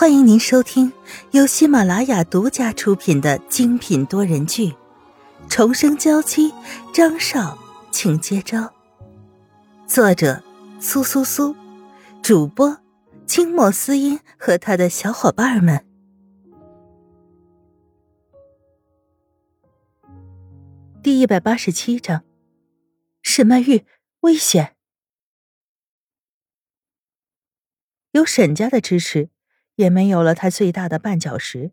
欢迎您收听由喜马拉雅独家出品的精品多人剧《重生娇妻》，张少，请接招。作者：苏苏苏，主播：清末思音和他的小伙伴们。第一百八十七章，沈曼玉危险。有沈家的支持。也没有了他最大的绊脚石，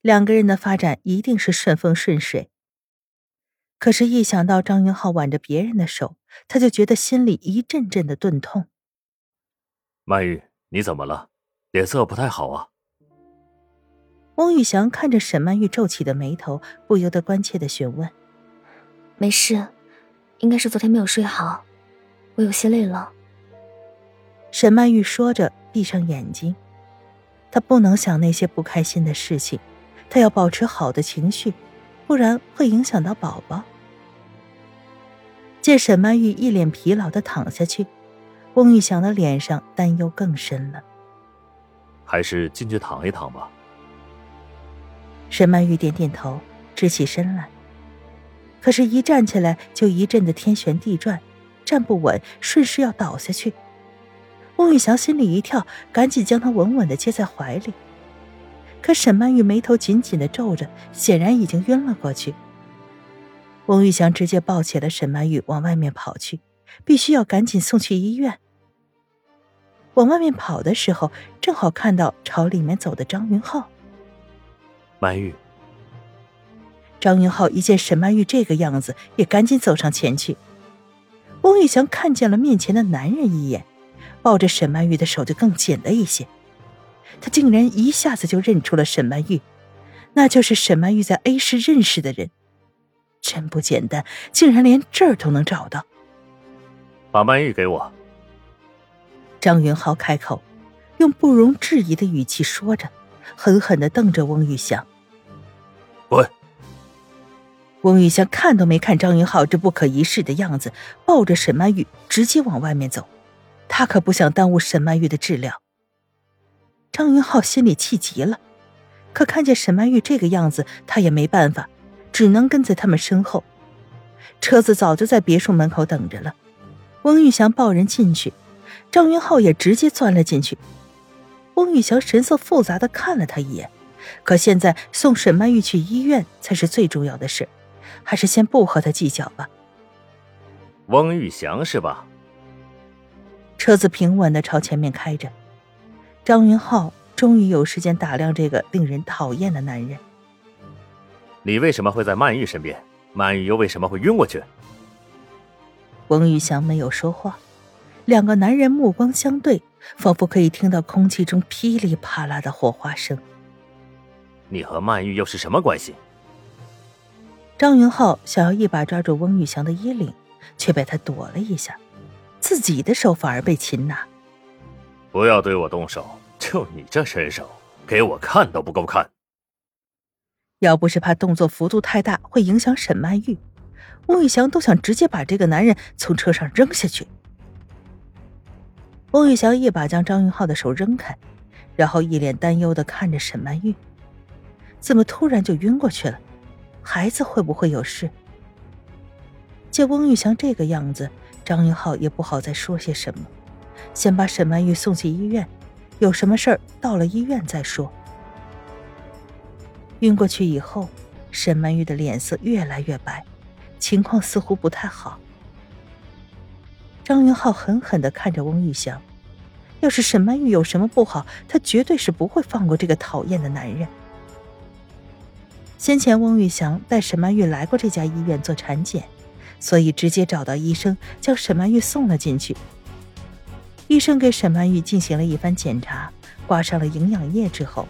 两个人的发展一定是顺风顺水。可是，一想到张云浩挽着别人的手，他就觉得心里一阵阵的钝痛。曼玉，你怎么了？脸色不太好啊。翁玉祥看着沈曼玉皱起的眉头，不由得关切的询问：“没事，应该是昨天没有睡好，我有些累了。”沈曼玉说着，闭上眼睛。他不能想那些不开心的事情，他要保持好的情绪，不然会影响到宝宝。见沈曼玉一脸疲劳的躺下去，翁玉祥的脸上担忧更深了。还是进去躺一躺吧。沈曼玉点点头，直起身来，可是，一站起来就一阵的天旋地转，站不稳，顺势要倒下去。翁玉祥心里一跳，赶紧将她稳稳的接在怀里。可沈曼玉眉头紧紧的皱着，显然已经晕了过去。翁玉祥直接抱起了沈曼玉往外面跑去，必须要赶紧送去医院。往外面跑的时候，正好看到朝里面走的张云浩。曼玉，张云浩一见沈曼玉这个样子，也赶紧走上前去。翁玉祥看见了面前的男人一眼。抱着沈曼玉的手就更紧了一些，他竟然一下子就认出了沈曼玉，那就是沈曼玉在 A 市认识的人，真不简单，竟然连这儿都能找到。把曼玉给我。张云浩开口，用不容置疑的语气说着，狠狠的瞪着翁玉祥。滚！翁玉祥看都没看张云浩这不可一世的样子，抱着沈曼玉直接往外面走。他可不想耽误沈曼玉的治疗。张云浩心里气极了，可看见沈曼玉这个样子，他也没办法，只能跟在他们身后。车子早就在别墅门口等着了。翁玉祥抱人进去，张云浩也直接钻了进去。翁玉祥神色复杂的看了他一眼，可现在送沈曼玉去医院才是最重要的事，还是先不和他计较吧。翁玉祥是吧？车子平稳的朝前面开着，张云浩终于有时间打量这个令人讨厌的男人。你为什么会在曼玉身边？曼玉又为什么会晕过去？翁玉祥没有说话，两个男人目光相对，仿佛可以听到空气中噼里啪啦的火花声。你和曼玉又是什么关系？张云浩想要一把抓住翁玉祥的衣领，却被他躲了一下。自己的手反而被擒拿，不要对我动手！就你这身手，给我看都不够看。要不是怕动作幅度太大会影响沈曼玉，翁玉祥都想直接把这个男人从车上扔下去。翁玉祥一把将张云浩的手扔开，然后一脸担忧的看着沈曼玉，怎么突然就晕过去了？孩子会不会有事？见翁玉祥这个样子。张云浩也不好再说些什么，先把沈曼玉送去医院，有什么事儿到了医院再说。晕过去以后，沈曼玉的脸色越来越白，情况似乎不太好。张云浩狠狠的看着翁玉祥，要是沈曼玉有什么不好，他绝对是不会放过这个讨厌的男人。先前翁玉祥带沈曼玉来过这家医院做产检。所以直接找到医生，将沈曼玉送了进去。医生给沈曼玉进行了一番检查，挂上了营养液之后，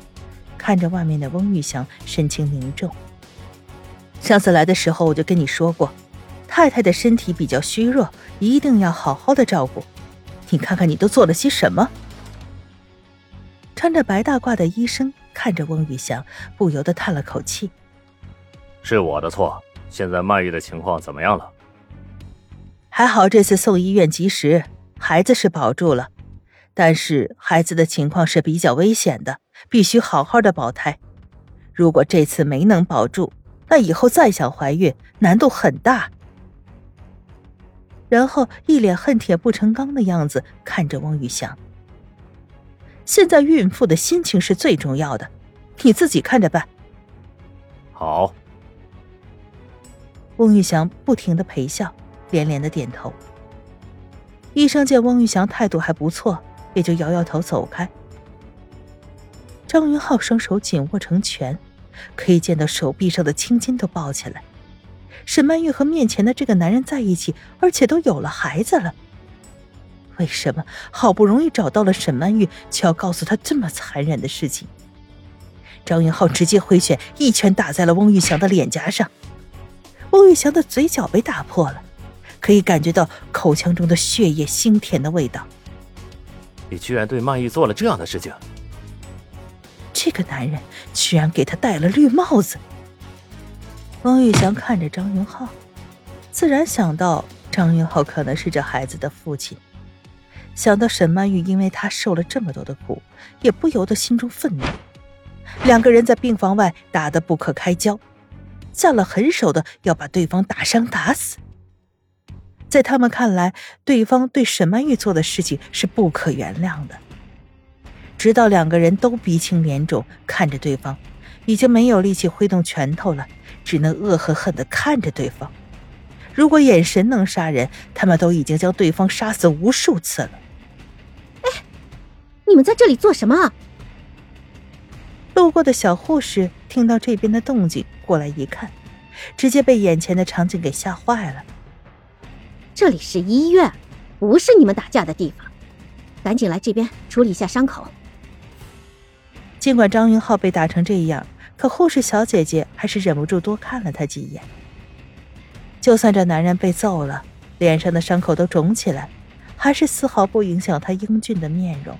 看着外面的翁玉祥，神情凝重。上次来的时候我就跟你说过，太太的身体比较虚弱，一定要好好的照顾。你看看你都做了些什么？穿着白大褂的医生看着翁玉祥，不由得叹了口气：“是我的错。现在曼玉的情况怎么样了？”还好这次送医院及时，孩子是保住了，但是孩子的情况是比较危险的，必须好好的保胎。如果这次没能保住，那以后再想怀孕难度很大。然后一脸恨铁不成钢的样子看着翁玉祥。现在孕妇的心情是最重要的，你自己看着办。好。翁玉祥不停的陪笑，连连的点头。医生见翁玉祥态度还不错，也就摇摇头走开。张云浩双手紧握成拳，可以见到手臂上的青筋都爆起来。沈曼玉和面前的这个男人在一起，而且都有了孩子了。为什么好不容易找到了沈曼玉，却要告诉他这么残忍的事情？张云浩直接挥拳，一拳打在了翁玉祥的脸颊上。翁玉祥的嘴角被打破了，可以感觉到口腔中的血液腥甜的味道。你居然对曼玉做了这样的事情！这个男人居然给他戴了绿帽子。汪玉祥看着张云浩，自然想到张云浩可能是这孩子的父亲。想到沈曼玉因为他受了这么多的苦，也不由得心中愤怒。两个人在病房外打得不可开交，下了狠手的要把对方打伤打死。在他们看来，对方对沈曼玉做的事情是不可原谅的。直到两个人都鼻青脸肿，看着对方，已经没有力气挥动拳头了，只能恶狠狠地看着对方。如果眼神能杀人，他们都已经将对方杀死无数次了。哎，你们在这里做什么？路过的小护士听到这边的动静，过来一看，直接被眼前的场景给吓坏了。这里是医院，不是你们打架的地方，赶紧来这边处理一下伤口。尽管张云浩被打成这样，可护士小姐姐还是忍不住多看了他几眼。就算这男人被揍了，脸上的伤口都肿起来，还是丝毫不影响他英俊的面容。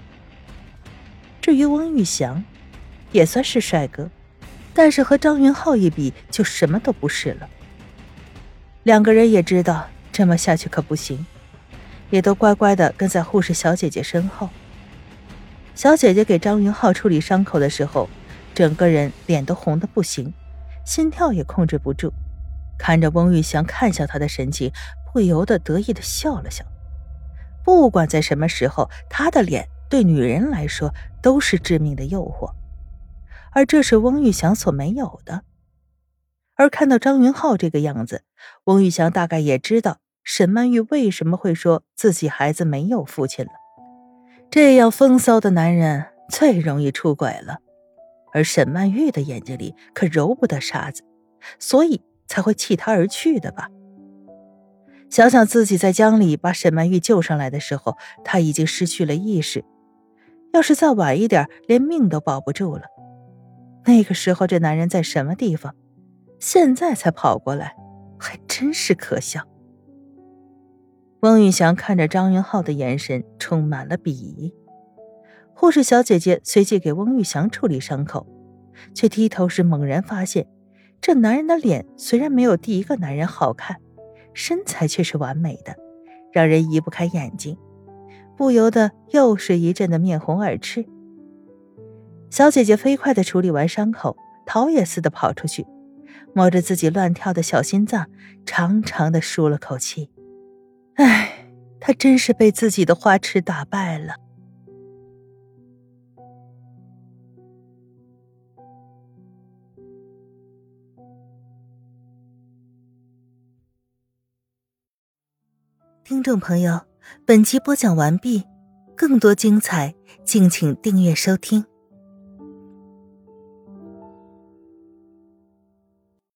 至于翁玉祥。也算是帅哥，但是和张云浩一比，就什么都不是了。两个人也知道这么下去可不行，也都乖乖的跟在护士小姐姐身后。小姐姐给张云浩处理伤口的时候，整个人脸都红的不行，心跳也控制不住，看着翁玉祥看向他的神情，不由得得意的笑了笑。不管在什么时候，他的脸对女人来说都是致命的诱惑。而这是翁玉祥所没有的。而看到张云浩这个样子，翁玉祥大概也知道沈曼玉为什么会说自己孩子没有父亲了。这样风骚的男人最容易出轨了，而沈曼玉的眼睛里可揉不得沙子，所以才会弃他而去的吧？想想自己在江里把沈曼玉救上来的时候，他已经失去了意识，要是再晚一点，连命都保不住了。那个时候，这男人在什么地方？现在才跑过来，还真是可笑。翁玉祥看着张云浩的眼神充满了鄙夷。护士小姐姐随即给翁玉祥处理伤口，却低头时猛然发现，这男人的脸虽然没有第一个男人好看，身材却是完美的，让人移不开眼睛，不由得又是一阵的面红耳赤。小姐姐飞快的处理完伤口，逃也似的跑出去，摸着自己乱跳的小心脏，长长的舒了口气。唉，他真是被自己的花痴打败了。听众朋友，本集播讲完毕，更多精彩，敬请订阅收听。